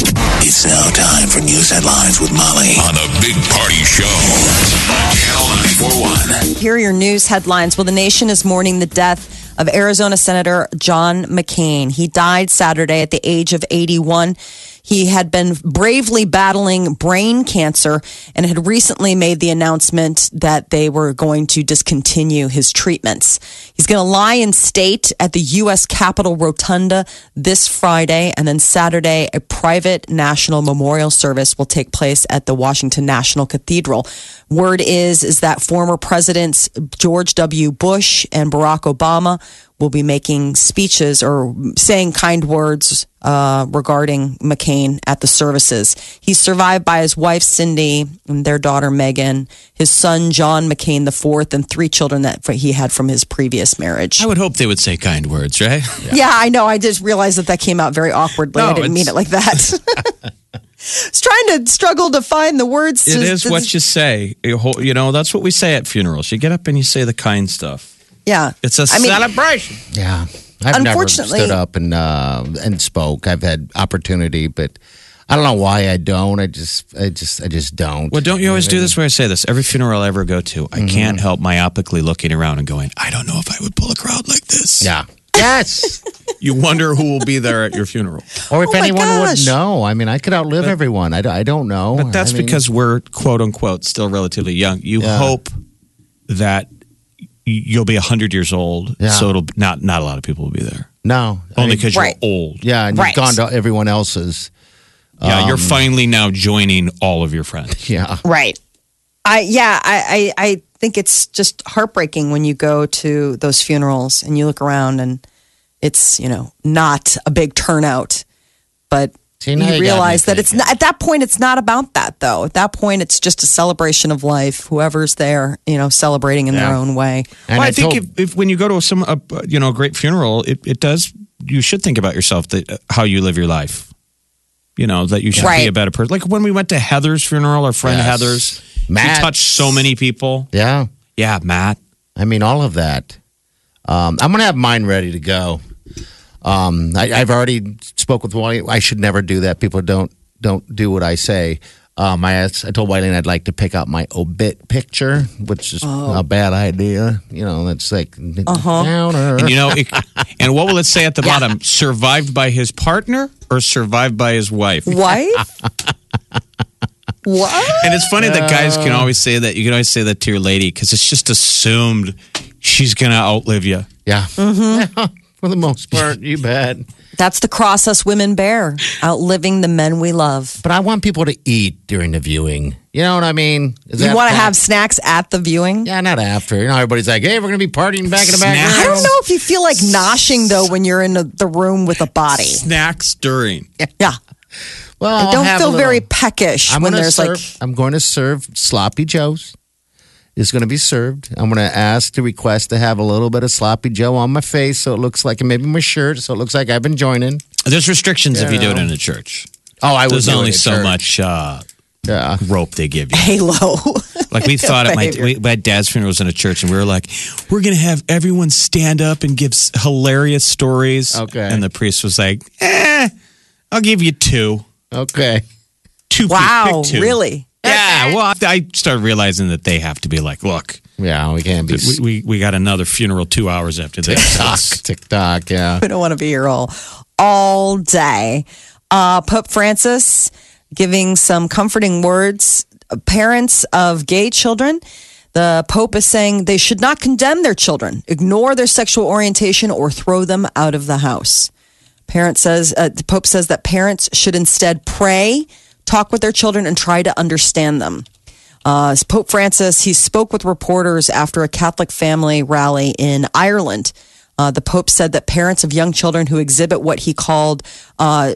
It's now time for news headlines with Molly on the Big Party Show Channel 941. Here are your news headlines. Well, the nation is mourning the death of Arizona Senator John McCain. He died Saturday at the age of 81. He had been bravely battling brain cancer and had recently made the announcement that they were going to discontinue his treatments. He's going to lie in state at the U.S. Capitol Rotunda this Friday, and then Saturday, a private national memorial service will take place at the Washington National Cathedral. Word is is that former presidents George W. Bush and Barack Obama will be making speeches or saying kind words uh, regarding McCain at the services. He's survived by his wife Cindy and their daughter Megan, his son John McCain the fourth, and three children that he had from his previous marriage. I would hope they would say kind words, right? Yeah, I know. I just realized that that came out very awkwardly. No, I didn't mean it like that. It's trying to struggle to find the words. It is what you say. You know, that's what we say at funerals. You get up and you say the kind stuff. Yeah, It's a I mean, celebration. Yeah. I've never Unfortunately- stood up and uh, and spoke. I've had opportunity, but I don't know why I don't. I just I just I just don't. Well, don't you always do this where I say this? Every funeral I ever go to, I can't help myopically looking around and going, I don't know if I would pull a crowd like this. Yeah. Yes. You wonder who will be there at your funeral. or if Oh my anyone gosh. would know. I mean, I could outlive everyone. I, don't- I don't know. But that's I mean, because we're quote unquote still relatively young. You Yeah. hope that y- you'll be 100 years old. Yeah. So it'll not not a lot of people will be there. no. I Only mean, because Right. you're old. yeah, and Right. you've gone to everyone else's. Yeah, you're Um, finally now joining all of your friends. Yeah. Right. I yeah, I, I I think it's just heartbreaking when you go to those funerals and you look around and it's, you know, not a big turnout. But See, you now you got me realize that it's not at that point it's not about that though. At that point it's just a celebration of life. Whoever's there, you know, celebrating in their own way. And well, I, I think told- if, if when you go to some uh, you know a great funeral, it, it does you should think about yourself that uh, how you live your life. You know that you should be a better person. Like when we went to Heather's funeral, our friend Yes. Heather's, Matt. she touched so many people. Yeah. Yeah, Matt. I mean, all of that. Um, I'm going to have mine ready to go. Um, I, I've already spoke with Wally. I should never do that. People don't don't do what I say. Um, I asked, I told Wiley I'd like to pick out my obit picture, which is a bad idea. You know, that's like downer. And you know, it, and what will it say at the bottom? Survived by his partner or survived by his wife? Wife? what? And it's funny that guys can always say that. You can always say that to your lady because it's just assumed she's going to outlive you. yeah, Mm-hmm. for the most part, you bet. That's the cross us women bear, outliving the men we love. But I want people to eat during the viewing. You know what I mean? Is You want to have snacks at the viewing? Yeah, not after. You know, everybody's like, "Hey, we're gonna be partying back in the back I don't know if you feel like noshing though when you're in the, the room with a body. Snacks during. Yeah. Well, I don't feel little- very peckish I'm when gonna there's serve, like I'm going to serve sloppy joes. Is going to be served. I'm going to ask to request to have a little bit of sloppy joe on my face, so it looks like, and maybe my shirt, so it looks like I've been joining. There's restrictions if you do it in a church. Oh, I There's would do only it so church. much uh, Yeah, rope they give you. halo. Like we thought at my, we, my dad's funeral was in a church, and we were like, we're gonna have everyone stand up and give hilarious stories. Okay. And the priest was like, eh, I'll give you two. okay. Two. wow, pick two. really? Yeah. Well, I started realizing that they have to be like, look, Yeah, we can't be we, we, we got another funeral two hours after this. TikTok, TikTok. Yeah, We don't want to be here all all day. Uh, Pope Francis giving some comforting words. Parents of gay children. The Pope is saying they should not condemn their children, ignore their sexual orientation, or throw them out of the house. Parent says uh, the Pope says that parents should instead pray, talk with their children, and try to understand them. Uh, Pope Francis he spoke with reporters after a Catholic family rally in Ireland. Uh, the Pope said that parents of young children who exhibit what he called uh,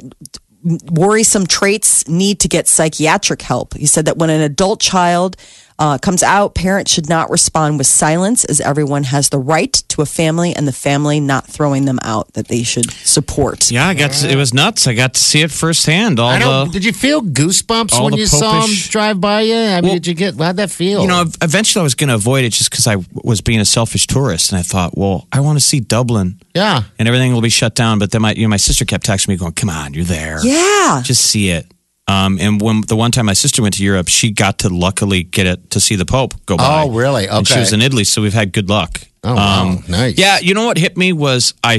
worrisome traits need to get psychiatric help. He said that when an adult child uh, comes out, parents should not respond with silence, as everyone has the right to a family, and the family not throwing them out that they should support. Yeah, I got to, it was nuts. I got to see it firsthand. All I the Did you feel goosebumps when the you saw him drive by you? I mean, Well, did you get? How'd that feel? You know, eventually I was going to avoid it just because I was being a selfish tourist, and I thought, well, I want to see Dublin, yeah. and everything will be shut down. But then my, you know, my sister kept texting me, going, "Come on, you're there, Yeah. just see it." Um, and when the one time my sister went to Europe, she got to luckily get it to see the Pope go by. Oh, really? And she was in Italy, so we've had good luck. Oh, wow. Nice. Yeah, you know what hit me was I,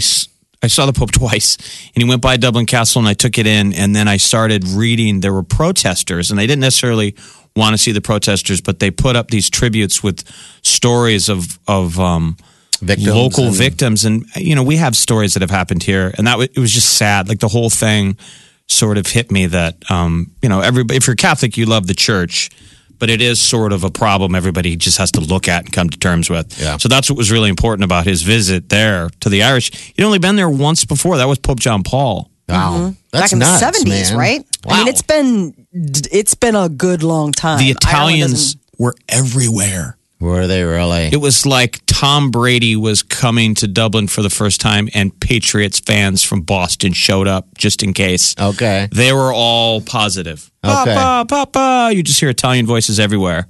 I saw the Pope twice, and he went by Dublin Castle, and I took it in, and then I started reading. There were protesters, and they didn't necessarily want to see the protesters, but they put up these tributes with stories of of um, Victims local and- victims, and you know we have stories that have happened here, and that wa- it was just sad. Like the whole thing sort of hit me that um, you know everybody. If you're Catholic, you love the church. But it is sort of a problem everybody just has to look at and come to terms with. Yeah. So that's what was really important about his visit there to the Irish. He'd only been there once before. That was Pope John Paul. Wow. That's Back in nuts, the 70s, man. right? Wow. I mean, it's been it's been a good long time. The Italians were everywhere. Were they really? It was like Tom Brady was coming to Dublin for the first time, and Patriots fans from Boston showed up just in case. okay. They were all positive. Okay. Papa, Papa. You just hear Italian voices everywhere.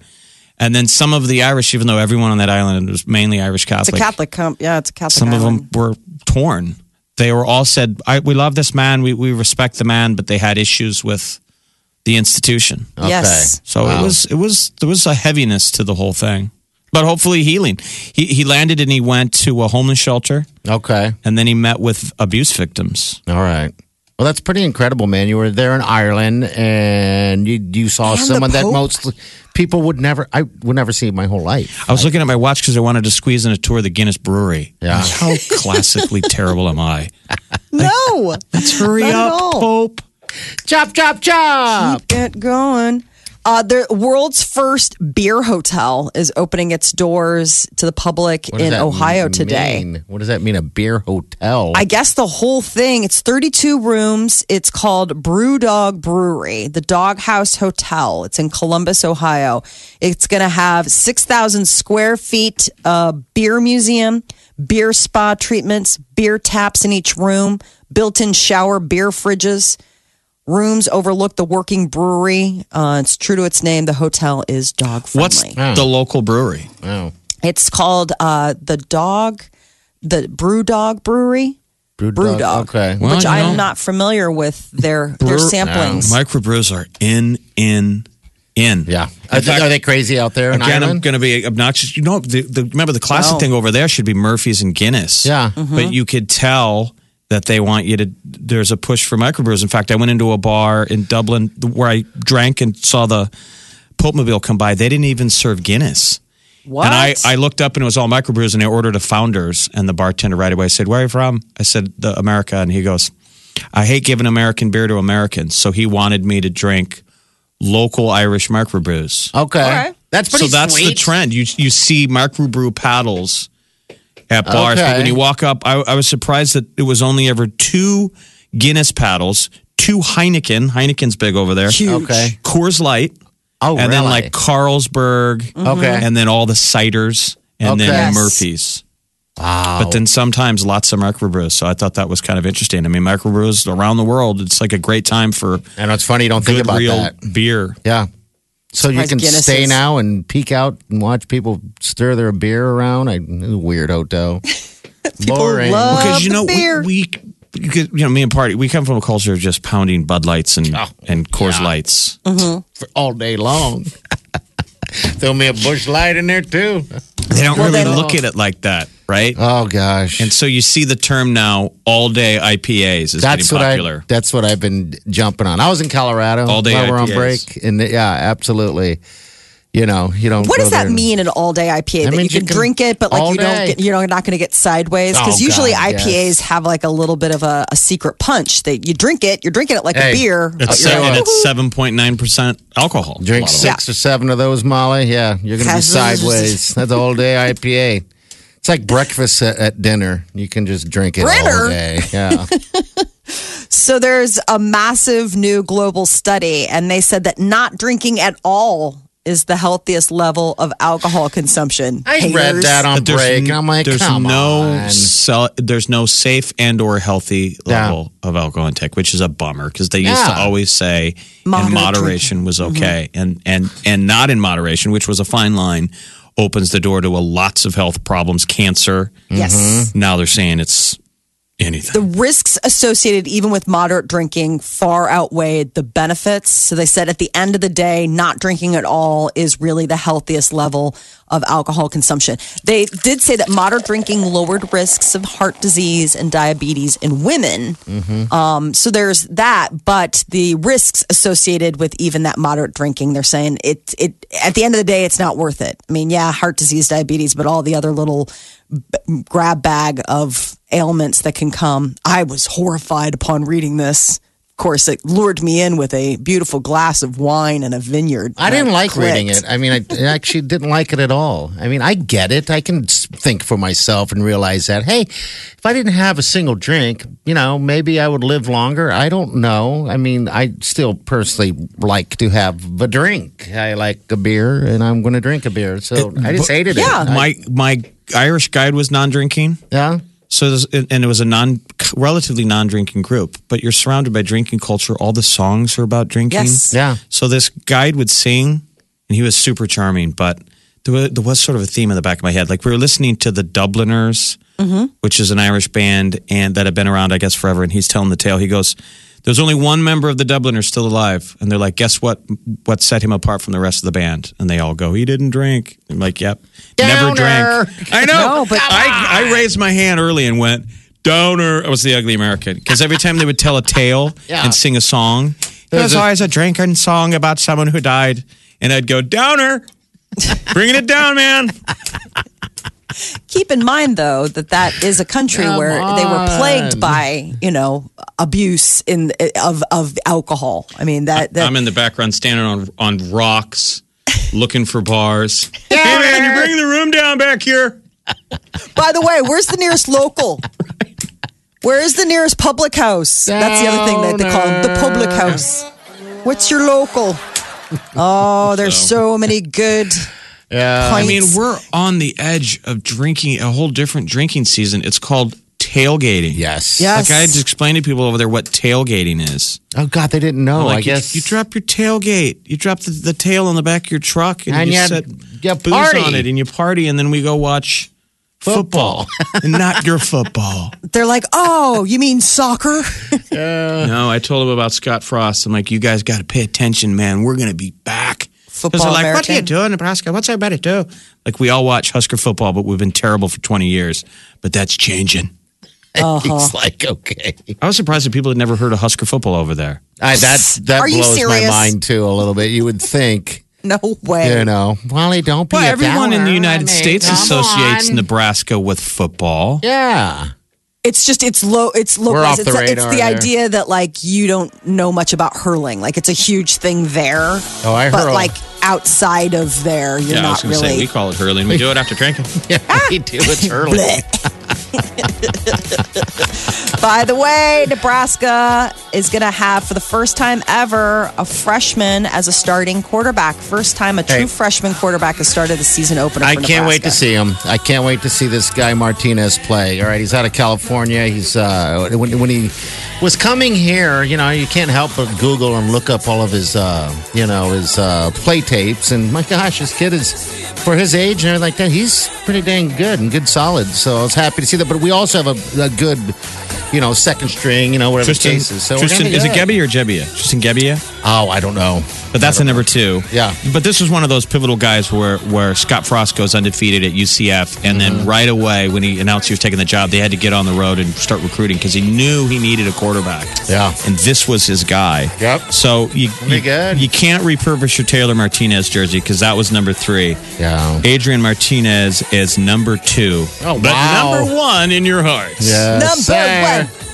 And then some of the Irish, even though everyone on that island was mainly Irish Catholic. It's a Catholic, Catholic, com- yeah, it's a Catholic. some of them were torn. They were all said, I, "We love this man. We we respect the man," but they had issues with the institution. Okay. Yes. So Wow. it was it was there was a heaviness to the whole thing, but hopefully healing. He he landed and he went to a homeless shelter, Okay. and then he met with abuse victims. All right. Well, that's pretty incredible, man. You were there in Ireland, and you you saw And the someone that most people would never. I would never see in my whole life. I was looking at my watch because I wanted to squeeze in a tour of the Guinness Brewery. Yeah. How classically terrible am I? No, Let's hurry Not at up, all. Pope. Chop, chop, chop. get going. Uh, the world's first beer hotel is opening its doors to the public What does in that Ohio today. What does that mean? A beer hotel? I guess the whole thing, it's 32 rooms. It's called BrewDog Brewery, the Dog House Hotel. It's in Columbus, Ohio. It's going to have 6,000 square feet uh, beer museum, beer spa treatments, beer taps in each room, built in shower beer fridges. Rooms overlook the working brewery. Uh, it's true to its name. The hotel is dog friendly. What's friendly. the local brewery? oh, It's called uh, the Dog, the BrewDog Brewery brew, BrewDog. Okay. Well, which I am not familiar with their their Brew- samplings. Microbrews are in, in, in. yeah. Are, fact- are they crazy out there in Again, I'm going to be obnoxious. You know, the, the, remember the classic No. thing over there should be Murphy's and Guinness. Yeah. But you could tell that they want you to, there's a push for microbrews. In fact, I went into a bar in Dublin where I drank and saw the Pope Mobile come by. They didn't even serve Guinness. what? And I, I looked up and it was all microbrews and I ordered a Founders. And the bartender right away said, Where are you from? I said, the America. And he goes, I hate giving American beer to Americans. So he wanted me to drink local Irish microbrews. okay. right. That's pretty So that's sweet. the trend. You you see microbrew paddles at bars, but when you walk up, I, I was surprised that it was only ever two Guinness paddles, two Heineken. Heineken's big over there. Huge. Okay. Coors Light, Oh, and then like Carlsberg, mm-hmm. Okay. and then all the ciders, and Okay. then Yes. Murphy's. wow. But then sometimes lots of microbrews. So I thought that was kind of interesting. I mean, microbrews around the world, it's like a great time for I know it's funny you don't think about real that. beer. Yeah. So you can Guinness stay is- now and peek out and watch people stir their beer around. I weird hotel. Boring. love- because you know beer. we, we you, could, you know me and party we come from a culture of just pounding Bud Lights and Oh, and Coors yeah. Lights. Mm-hmm. for all day long. Throw me a Busch Light in there too. They don't Well, really then- look at it like that, right? Oh gosh. and so you see the term now, all day IPAs is that's getting what. I that's what I've been jumping on. I was in Colorado All day while we're on break. And yeah, absolutely. You know, you don't what does that and- mean an all day IPA? That that you means you can, can- drink it, but like all you don't day. get, you're not going to get sideways because Oh, usually God, IPAs yes. have like a little bit of a, a secret punch. That you drink it, you're drinking it like Hey, a beer. it's seven, yeah. it's seven point nine percent alcohol. Drink lot of six or seven of those, Molly. Yeah, you're gonna be sideways. That's all day IPA. It's like breakfast at, at dinner. You can just drink it all day. Yeah. So there's a massive new global study, and they said that not drinking at all is the healthiest level of alcohol consumption. I read that on there's break, n- and I'm like, there's come no on. sel- there's no safe and or healthy Yeah. level of alcohol intake, which is a bummer because they used to always say Moderate in moderation was mm-hmm. okay, and and and not in moderation, which was a fine line, opens the door to a lots of health problems, cancer. Yes. Now they're saying it's anything. The risks associated even with moderate drinking far outweighed the benefits. So they said at the end of the day, not drinking at all is really the healthiest level of alcohol consumption. They did say that moderate drinking lowered risks of heart disease and diabetes in women. Um, so there's that, but the risks associated with even that moderate drinking, they're saying it, it, at the end of the day, it's not worth it. I mean, yeah, heart disease, diabetes, but all the other little b- grab bag of ailments that can come. I was horrified upon reading this. Of course, it lured me in with a beautiful glass of wine and a vineyard. I didn't like clicked. reading it. I mean, I I actually didn't like it at all. I mean, I get it. I can think for myself and realize that, hey, if I didn't have a single drink, you know, maybe I would live longer. I don't know. I mean, I still personally like to have a drink. I like a beer and I'm going to drink a beer. So I just hated yeah. it. Yeah. my my Irish guide was non-drinking. yeah. So, there's- and it was a non, relatively non-drinking group. But you're surrounded by drinking culture. All the songs are about drinking. Yes. Yeah. So this guide would sing, and he was super charming. But there was, there was sort of a theme in the back of my head. Like we were listening to the Dubliners, mm-hmm. which is an Irish band and that have been around, I guess, forever. And he's telling the tale. He goes, "There's only one member of the Dubliners still alive." And they're like, "Guess what? What set him apart from the rest of the band?" And they all go, "He didn't drink." I'm like, "Yep, never drank." I know, No, but- I, I raised my hand early and went. Downer. I was the ugly American because every time they would tell a tale Yeah. and sing a song, There's there's a- always a drinking song about someone who died, and I'd go downer, bringing it down, man. Keep in mind, though, that that is a country Come where they were plagued on. by, you know, abuse in of of alcohol. I mean that, that I'm in the background, standing on on rocks, looking for bars. hey man, you're bringing the room down back here. By the way, where's the nearest local? Where is the nearest public house? That's the other thing that they call them, the public house. What's your local? Oh, there's so many good. Yeah. I mean, we're on the edge of drinking a whole different drinking season. It's called tailgating. yes. Yes. Like I had to explain to people over there what tailgating is. Oh, God, they didn't know. like I you, guess. you drop your tailgate, you drop the, the tail on the back of your truck, and, And you you- set you booze party. on it, and you party, and then we go watch football, and not your football. They're like, oh, you mean soccer? No, I told them about Scott Frost. I'm like, you guys got to pay attention, man. We're going to be back. 'Cause Football they're like, what are you American. doing, Nebraska? What's everybody do? Like, we all watch Husker football, but we've been terrible for 20 years. But that's changing. Uh-huh. He's like, okay. I was surprised that people had never heard of Husker football over there. I, that that Are you blows my serious? mind too a little bit. You would think, No way. you know, Wally, don't be. Well, a everyone in the United I mean, States associates on. Nebraska with football. Yeah, It's just it's low. It's We're off the it's, it's the there. idea that like you don't know much about hurling. Like it's a huge thing there. Oh, I heard. but hurl. like outside of there, you're yeah, I was not going to say, really. we call it hurling. We do it after drinking. yeah, we do. It's early. By the way, Nebraska is going to have for the first time ever a freshman as a starting quarterback. First time a true Hey. freshman quarterback has started the season opener. I for can't wait to see him. I can't wait to see this guy Martinez play. All right, he's out of California. He's uh, when, when he was coming here, you know, you can't help but Google and look up all of his, uh, you know, his uh, play tapes. And my gosh, this kid is for his age and everything like that. He's pretty dang good and good solid. So I was happy to see that. But we also have a, a good, you know, second string. You know, whatever Tristan, the case is. So Tristan is it. Gebbia or Jebbia? Tristan Gebbia? Oh, I don't know. But that's the number two. Yeah. But this was one of those pivotal guys where where Scott Frost goes undefeated at UCF, and Mm-hmm. then right away when he announced he was taking the job, they had to get on the road and start recruiting because he knew he needed a quarterback. Yeah. And this was his guy. Yep. So you you, you can't repurpose your Taylor Martinez jersey because that was number three. Yeah. Adrian Martinez is number two. Oh, wow. but number one in your hearts. Yes, Number sir. one.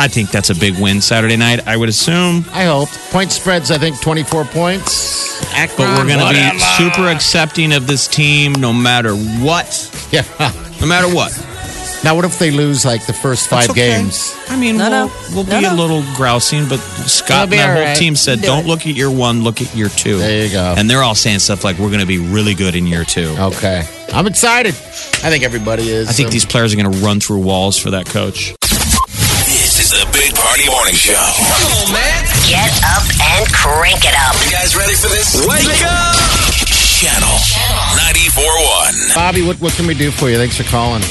I think that's a big win Saturday night. I would assume. I hope. Point spreads, I think, 24 points. But we're going to be super accepting of this team no matter what. Yeah. No matter what. Now, what if they lose like the first five okay. games? I mean, No, we'll, no. we'll No, be a little grousing, but Scott and be that whole right. team said, Do don't look at year one, look at year two. There you go. And they're all saying stuff like, we're going to be really good in year two. Okay, I'm excited. I think everybody is. I think so- these players are going to run through walls for that coach. This is the Big Party Morning Show. Come on, man. Get up and crank it up. You guys ready for this? Wake up! Channel 94.1. Bobby, what, what can we do for you? Thanks for calling.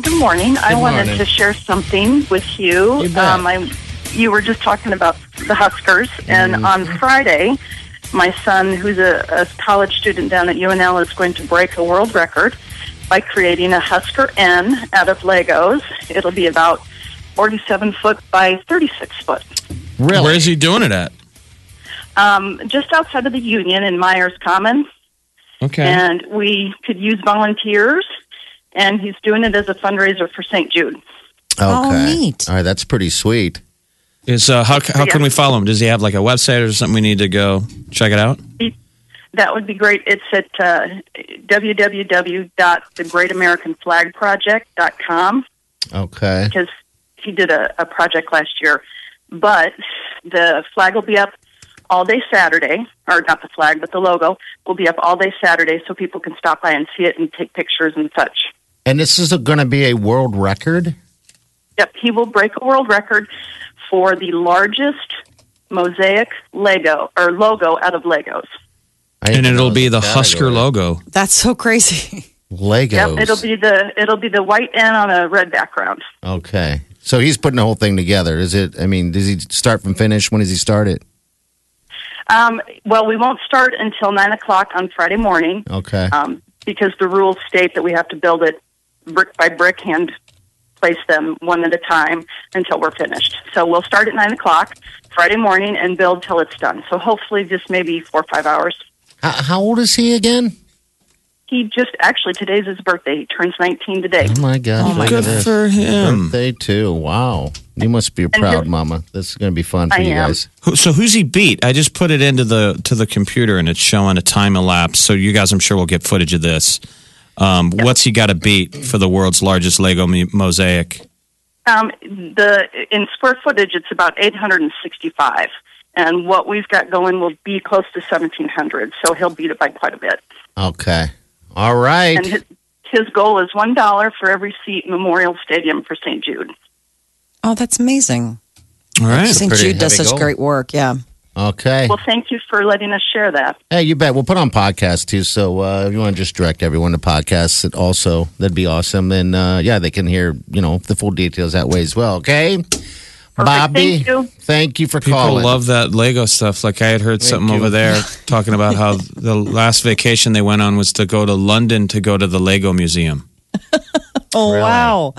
Good morning. Good I Good wanted morning. to share something with you. You bet. Um, I, you were just talking about the Huskers, and Mm-hmm. on Friday, my son, who's a, a college student down at UNL, is going to break a world record by creating a Husker N out of Legos. It'll be about 47 foot by 36 foot. Really? Where is he doing it at? Um, just outside of the Union in Myers Common, Okay. and we could use volunteers. And he's doing it as a fundraiser for St. Jude. Okay. Oh, neat. All right, that's pretty sweet. Is uh, how how can we follow him? Does he have like a website or something we need to go check it out? That would be great. It's at uh, www.thegreatamericanflagproject.com Okay. because he did a, a project last year. But the flag will be up all day Saturday, or not the flag, but the logo will be up all day Saturday so people can stop by and see it and take pictures and such. And this is going to be a world record? Yep, he will break a world record for the largest mosaic Lego or logo out of Legos. I And it'll be the Husker category. logo. That's so crazy. Legos. Yep, it'll be the it'll be the white N on a red background. Okay. So he's putting the whole thing together. Is it, I mean, does he start from finish? When does he start it? Um, well, we won't start until nine o'clock on Friday morning Okay. um, because the rules state that we have to build it brick by brick, hand place them one at a time until we're finished. So we'll start at nine o'clock Friday morning and build till it's done. So hopefully, just maybe four or five hours. how, how old is he again? He just actually today's his birthday. He turns nineteen today. Oh, my God. look Good at this. for him. Birthday, too. Wow. You must be proud, his- Mama. This is going to be fun for I you am. guys. So who's he beat? I just put it into the to the computer and it's showing a time elapse. So you guys, I'm sure, will get footage of this. Um, What's he got to beat for the world's largest Lego mo- mosaic? Um, the in square footage, it's about 865, and what we've got going will be close to 1700. So he'll beat it by quite a bit. Okay. All right. And his, his goal is one dollar for every seat in Memorial Stadium for St. Jude. Oh, that's amazing. All right. St. Jude does such goal. great work. Yeah. Okay. Well, thank you for letting us share that. Hey, you bet. We'll put on podcast too. So uh, if you want to just direct everyone to podcasts, it also that'd be awesome. And uh, yeah, they can hear you know the full details that way as well. Okay, Bobby. Thank you. thank you for People calling. love that Lego stuff. Like I had heard something you. over there talking about how the last vacation they went on was to go to London to go to the Lego Museum. Oh, Really? wow.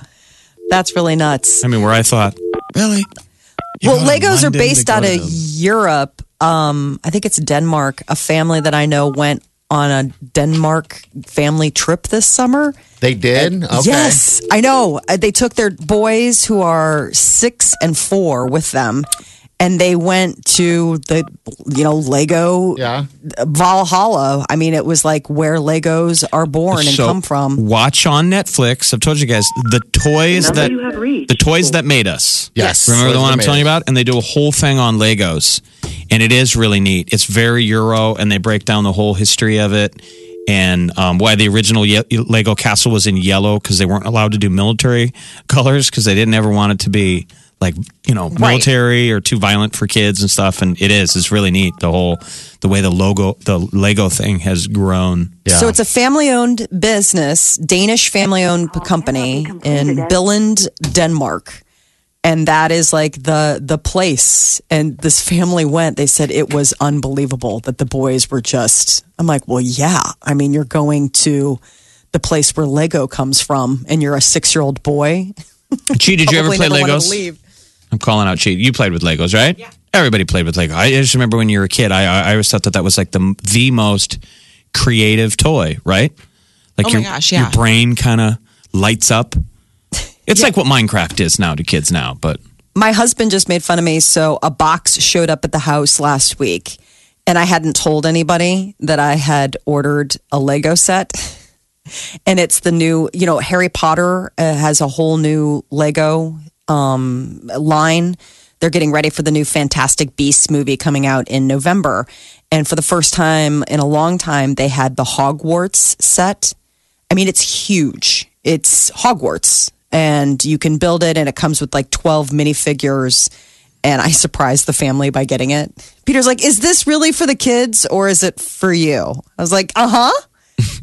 That's really nuts. I mean, where I thought, really? You well, Legos are London to based out of Europe. Um, I think it's Denmark. A family that I know went on a Denmark family trip this summer. they did. Okay. Yes, I know. Uh, They took their boys who are six and four with them, and they went to the you know Lego Yeah. Valhalla. I mean, it was like where Legos are born and So, come from. Watch on Netflix. I've told you guys the toys Number that you have the toys that made us. Yes. Remember the one I'm made telling you about? And they do a whole thing on Legos. And it is really neat. It's very Euro, and they break down the whole history of it and um, why the original ye- Lego castle was in yellow because they weren't allowed to do military colors because they didn't ever want it to be like you know military or too violent for kids and stuff. And it is. It's really neat. The whole the way the logo the Lego thing has grown. Yeah. So it's a family-owned business, Danish family-owned company in Billund, Denmark. And that is like the the place. And this family went. They said it was unbelievable that the boys were just. I'm like, well, yeah. I mean, you're going to the place where Lego comes from, and you're a six year old boy. Chi, did you ever play never wanted Legos? To leave. I'm calling out cheat. You played with Legos, right? Yeah. Everybody played with Lego. I just remember when you were a kid, I I I always thought that that was like the the most creative toy, right? Like Oh my your, gosh, your brain kind of lights up. It's like what Minecraft is now to kids now, but my husband just made fun of me. So a box showed up at the house last week, and I hadn't told anybody that I had ordered a Lego set. and it's the new, you know, Harry Potter uh, has a whole new Lego um, line. They're getting ready for the new Fantastic Beasts movie coming out in November. And for the first time in a long time, they had the Hogwarts set. I mean, it's huge. It's Hogwarts, and you can build it, and it comes with like 12 minifigures. And I surprised the family by getting it. Peter's like, Is this really for the kids or is it for you? I was like, Uh huh.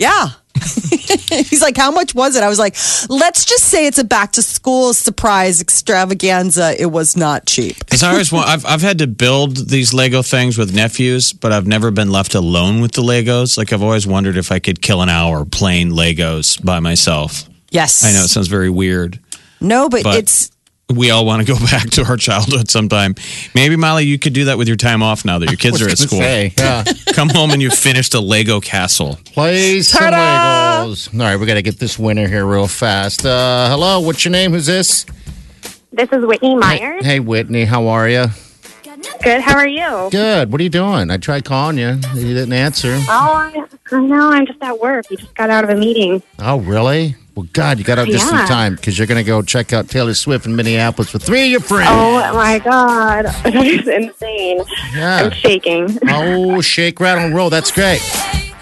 Yeah. He's like, How much was it? I was like, Let's just say it's a back to school surprise extravaganza. It was not cheap. Because I always want, I've, I've had to build these Lego things with nephews, but I've never been left alone with the Legos. Like I've always wondered if I could kill an hour playing Legos by myself. Yes. I know it sounds very weird. No, but, But- it's We all want to go back to our childhood sometime. Maybe Molly, you could do that with your time off now that your kids are at school. say, yeah. Come home and you finished a Lego castle. Play some Ta-da! Legos. All right, we got to get this winner here real fast. Uh, hello, what's your name? Who's this? This is Whitney Myers. Hey, Whitney, how are you? Good. How are you? Good. What are you doing? I tried calling you. You didn't answer. Oh, I, I know. I'm just at work. You just got out of a meeting. Oh, really? Well, God, you got out just in time because you're going to go check out Taylor Swift in Minneapolis with three of your friends. Oh my God, that is insane. Yeah. I'm shaking. Oh, shake, rattle, and roll. That's great.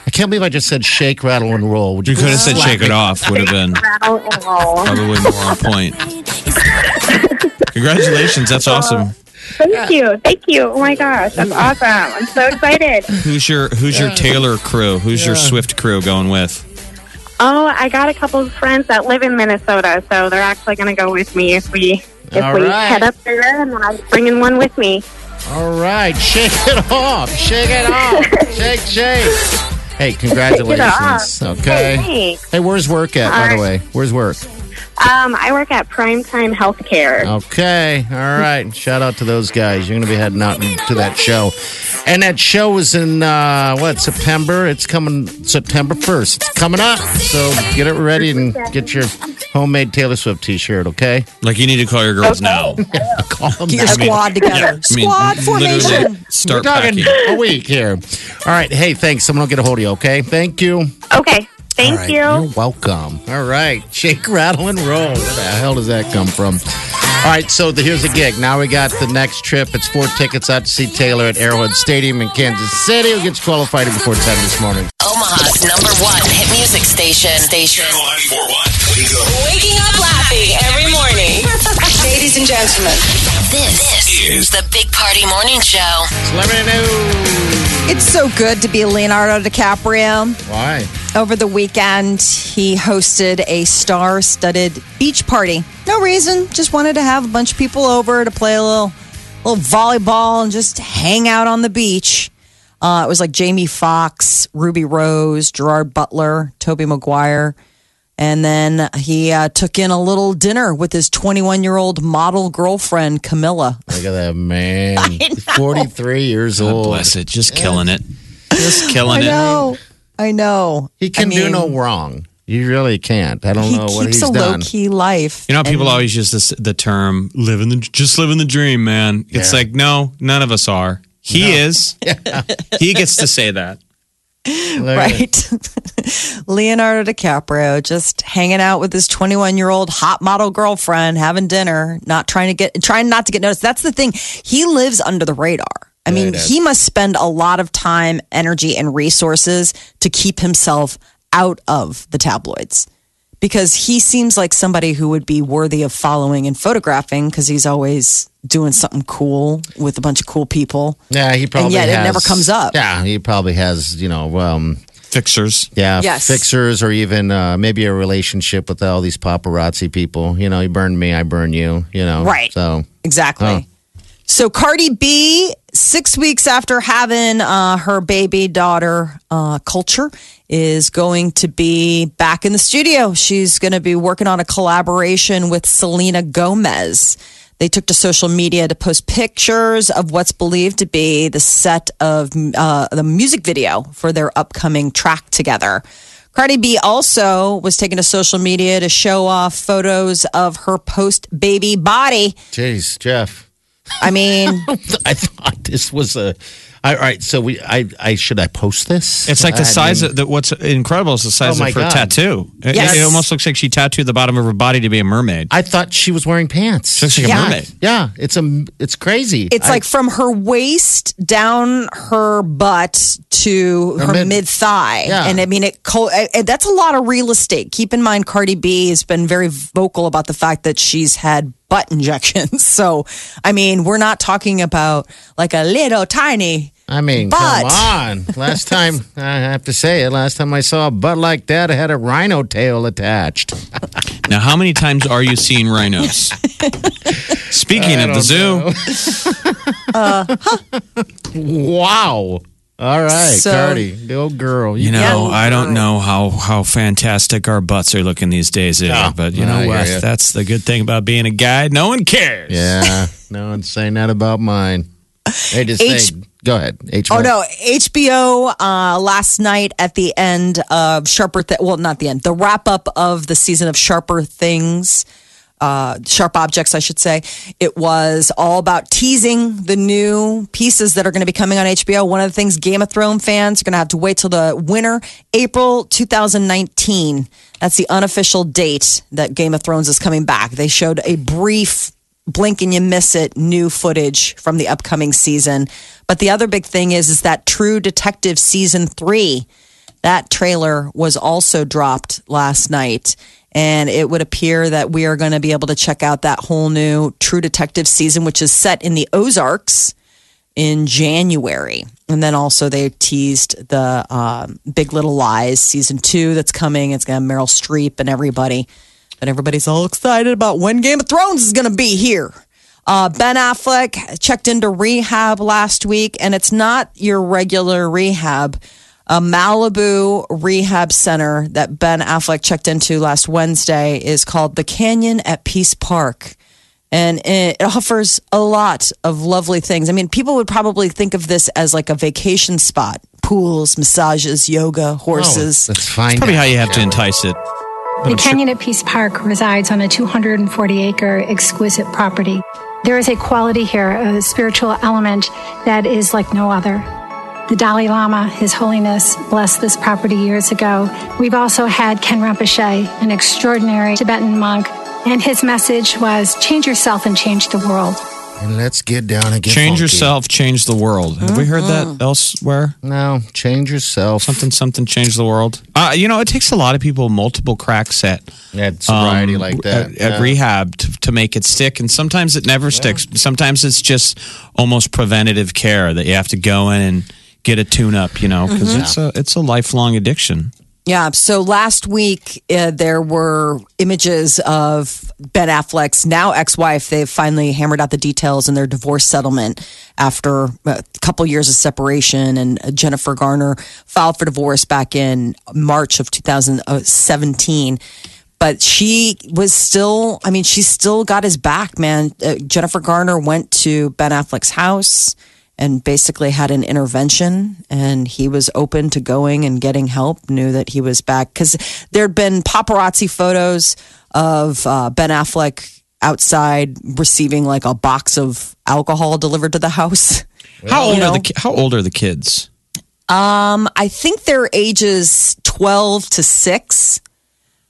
I can't believe I just said shake, rattle, and roll. Would You could have said shake it off, would have been Rattle and roll. probably more on point. Congratulations, that's awesome. Thank you. Thank you. Oh my gosh, that's mm-hmm. awesome. I'm so excited. Who's your Who's your Taylor crew? Who's your Swift crew going with? Oh, I got a couple of friends that live in Minnesota, so they're actually going to go with me if we if All we right. head up there, and I'm bringing one with me. All right, shake it off. Shake it off. shake, shake. Hey, congratulations. Okay. Thanks. Hey, where's work at, by the way? Where's work? Um, I work at Primetime Healthcare. Okay. All right. Shout out to those guys. You're going to be heading out to that show. And that show is in, uh, what, September? It's coming September 1st. It's coming up. So get it ready and get your homemade Taylor Swift t shirt, okay? Like you need to call your girls now. Call them get your now. squad together. I mean, squad formation. Start We're talking packing. a week here. All right. Hey, thanks. Someone will get a hold of you, okay? Thank you. Okay. Thank All right, you. You're welcome. All right. Shake, rattle, and roll. Where the hell does that come from? All right, so the, here's the gig. Now we got the next trip. It's four tickets out to see Taylor at Arrowhead Stadium in Kansas City. Who gets qualified before 10 this morning. Omaha's number one hit music station. Station. Channel 941. Wake. Waking up laughing every morning. Ladies and gentlemen, this, is the Big Party Morning Show. Celebrity news. It's so good to be Leonardo DiCaprio. Why? Over the weekend, he hosted a star studded beach party. No reason, just wanted to have a bunch of people over to play a little, little volleyball and just hang out on the beach. Uh, it was like Jamie Foxx, Ruby Rose, Gerard Butler, Tobey Maguire. And then he uh, took in a little dinner with his 21 year old model girlfriend, Camila. Look at that man. 43 years God old. bless it. Just killing it. Just killing it. I it. know. I know. He can I do no wrong. You really can't. I don't He know what keeps a low key life. You know, people always use this the term "living the just living the dream," man. It's Yeah. like no, none of us are. He is. he gets to say that. Right? Leonardo DiCaprio just hanging out with his 21 year old hot model girlfriend, having dinner, not trying to get, trying not to get noticed. That's the thing. He lives under the radar. I mean, he must spend a lot of time, energy, and resources to keep himself out of the tabloids because he seems like somebody who would be worthy of following and photographing because he's always doing something cool with a bunch of cool people. Yeah, he probably yet it never comes up. Yeah, he probably has, you know, um, Fixers. yeah, Yes. fixers or even uh, maybe a relationship with all these paparazzi people. You know, you burn me, I burn you, you know. Right. So, Exactly. Oh. So Cardi B, six weeks after having uh, her baby daughter, uh, Culture, is going to be back in the studio. She's going to be working on a collaboration with Selena Gomez. They took to social media to post pictures of what's believed to be the set of uh, the music video for their upcoming track together. Cardi B also was taking to social media to show off photos of her post baby body. jeez, Jeff. I mean, I thought this was a. All right, so we, I, I should I post this? It's like the I size mean- of the, what's incredible is the size Oh, of her God. tattoo. It, Yes. it almost looks like she tattooed the bottom of her body to be a mermaid. I thought she was wearing pants. She looks like a Yeah. mermaid. Yeah, it's a, it's crazy. It's I- like from her waist down her butt to Her her mid- mid thigh. Yeah. And I mean, it co- that's a lot of real estate. Keep in mind, Cardi B has been very vocal about the fact that she's had butt injections. So, I mean, we're not talking about like a little tiny. I mean, But- come on. Last time, I have to say it, last time I saw a butt like that, it had a rhino tail attached. Now, how many times are you seeing rhinos? Speaking of the zoo, uh, Wow. All right, So- Cardi, the old girl. you know, Yeah. I don't know how how fantastic our butts are looking these days, either, Yeah. but you know hear what? ya. That's the good thing about being a guy. No one cares. Yeah, no one's saying that about mine. They just H- say, go ahead. H- Oh no, HBO uh, last night at the end of Sharper. Th- well, not the end. The wrap up of the season of Sharper Things, uh, Sharp Objects, I should say. It was all about teasing the new pieces that are going to be coming on HBO. One of the things Game of Thrones fans are going to have to wait till the winter, April 2019. That's the unofficial date that Game of Thrones is coming back. They showed a brief blink and you miss it new footage from the upcoming season. But the other big thing is is that True Detective season 3 that trailer was also dropped last night and it would appear that we are going to be able to check out that whole new True Detective season which is set in the Ozarks in January. And then also they teased the um, Big Little Lies season 2 that's coming. It's going to Meryl Streep and everybody. And everybody's all excited about when Game of Thrones is going to be here. Uh, ben Affleck checked into rehab last week, and it's not your regular rehab. A Malibu rehab center that Ben Affleck checked into last Wednesday is called the Canyon at Peace Park. And it offers a lot of lovely things. I mean, people would probably think of this as like a vacation spot pools, massages, yoga, oh, horses. Let's find Probably how you have to entice it. The Canyon at Peace Park resides on a 240 acre exquisite property. There is a quality here, a spiritual element that is like no other. The Dalai Lama, His Holiness, blessed this property years ago. We've also had Ken Rinpoche, an extraordinary Tibetan monk, and his message was change yourself and change the world. And let's get down and get Change funky. yourself, change the world. Have we heard that elsewhere? No, change yourself. Something, something, change the world. Uh, you know, it takes a lot of people multiple cracks at At sobriety um, like that. at, at rehab to, to make it stick, and sometimes it never sticks. Sometimes it's just almost preventative care that you have to go in and get a tune up. You know, because it's a it's a lifelong addiction. Yeah. So last week, uh, there were images of Ben Affleck's now ex wife. They've finally hammered out the details in their divorce settlement after uh, a couple years of separation. And uh, Jennifer Garner filed for divorce back in March of 2017. But she was still, I mean, she still got his back, man. Uh, Jennifer Garner went to Ben Affleck's house and basically had an intervention and he was open to going and getting help knew that he was back because there'd been paparazzi photos of uh, ben affleck outside receiving like a box of alcohol delivered to the house How old You are the How old are the kids? um i think they're ages 12 to 6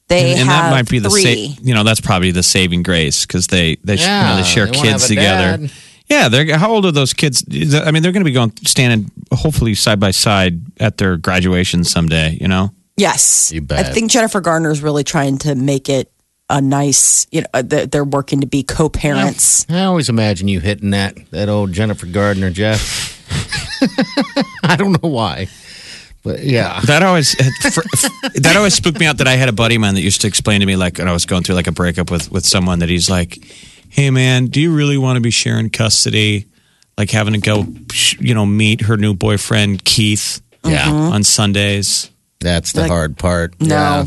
they and, and have that might be the sa- you know that's probably the saving grace because they they, sh- you know, they share they kids together. dad. Yeah, they're how old are those kids? I mean, they're going to be going standing hopefully side by side at their graduation someday. You know, Yes. You bet. I think Jennifer Garner is really trying to make it a nice, you know, uh, they're they're working to be co parents. I always imagine you hitting that that old Jennifer Gardner, Jeff. I don't know why, but yeah. that always fr- that always spooked me out. That I had a buddy of mine that used to explain to me like when I was going through like a breakup with with someone that he's like, "Hey man, do you really want to be sharing custody? Like having to go, you know, meet her new boyfriend Keith, Yeah. Mm-hmm. on Sundays." That's the Like, hard part. No. Yeah.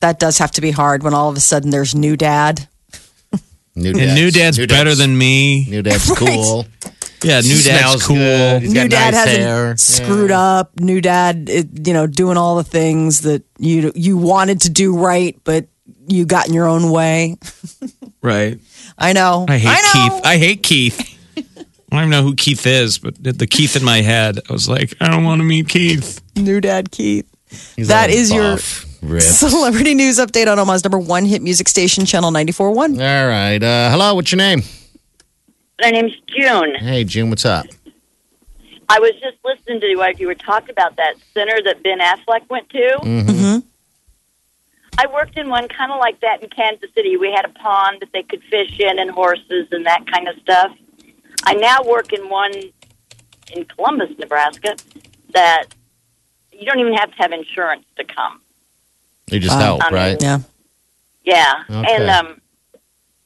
That does have to be hard when all of a sudden there's new dad. New And new dad's better than me. New dad's cool. Yeah, new Smells dad's cool. He's new got dad nice hasn't hair. screwed up. New dad, it, you know, doing all the things that you you wanted to do right, but you got in your own way. Right. I know. I hate know. Keith. I hate Keith. I don't even know who Keith is, but the Keith in my head, I was like, I don't want to meet Keith. New dad Keith. He's That all is your buff, ripped. Celebrity news update on Omaha's number one hit music station, Channel 94.1. All right. Uh, hello. What's your name? My name's June. Hey, June. What's up? I was just listening to what you were talking about that center that Ben Affleck went to. Mm-hmm. I worked in one kind of like that in Kansas City. We had a pond that they could fish in and horses and that kind of stuff. I now work in one in Columbus, Nebraska that you don't even have to have insurance to come. You just Wow. help, I mean, right? Yeah. Yeah, Okay. and um,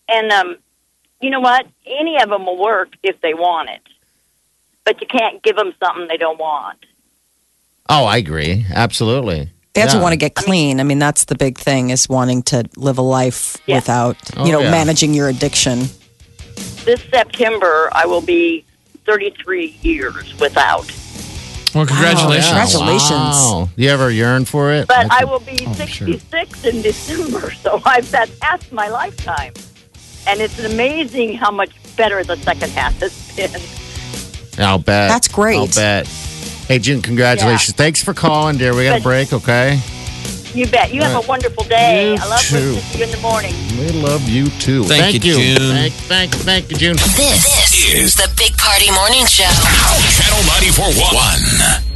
and um, you know what? Any of them will work if they want it, but you can't give them something they don't want. Oh, I agree. Absolutely. They have to Yeah. want to get clean. I mean, that's the big thing is wanting to live a life Yeah. without, Oh, you know, yeah. managing your addiction. This September, I will be 33 years without. Well, congratulations. Yeah. Congratulations. Wow. You ever yearn for it? But I will be Oh, sure. 66 in December, so I've that's half my lifetime. And it's amazing how much better the second half has been. I'll bet. That's great. I'll bet. Hey, June, congratulations. Thanks for calling, dear. We got a break, okay? You bet. You have Right. a wonderful day. You I love too. listening to you in the morning. We love you too. Thank you, June. Thank, thank, thank you, June. This is the Big Party Morning Show. Channel 94.1.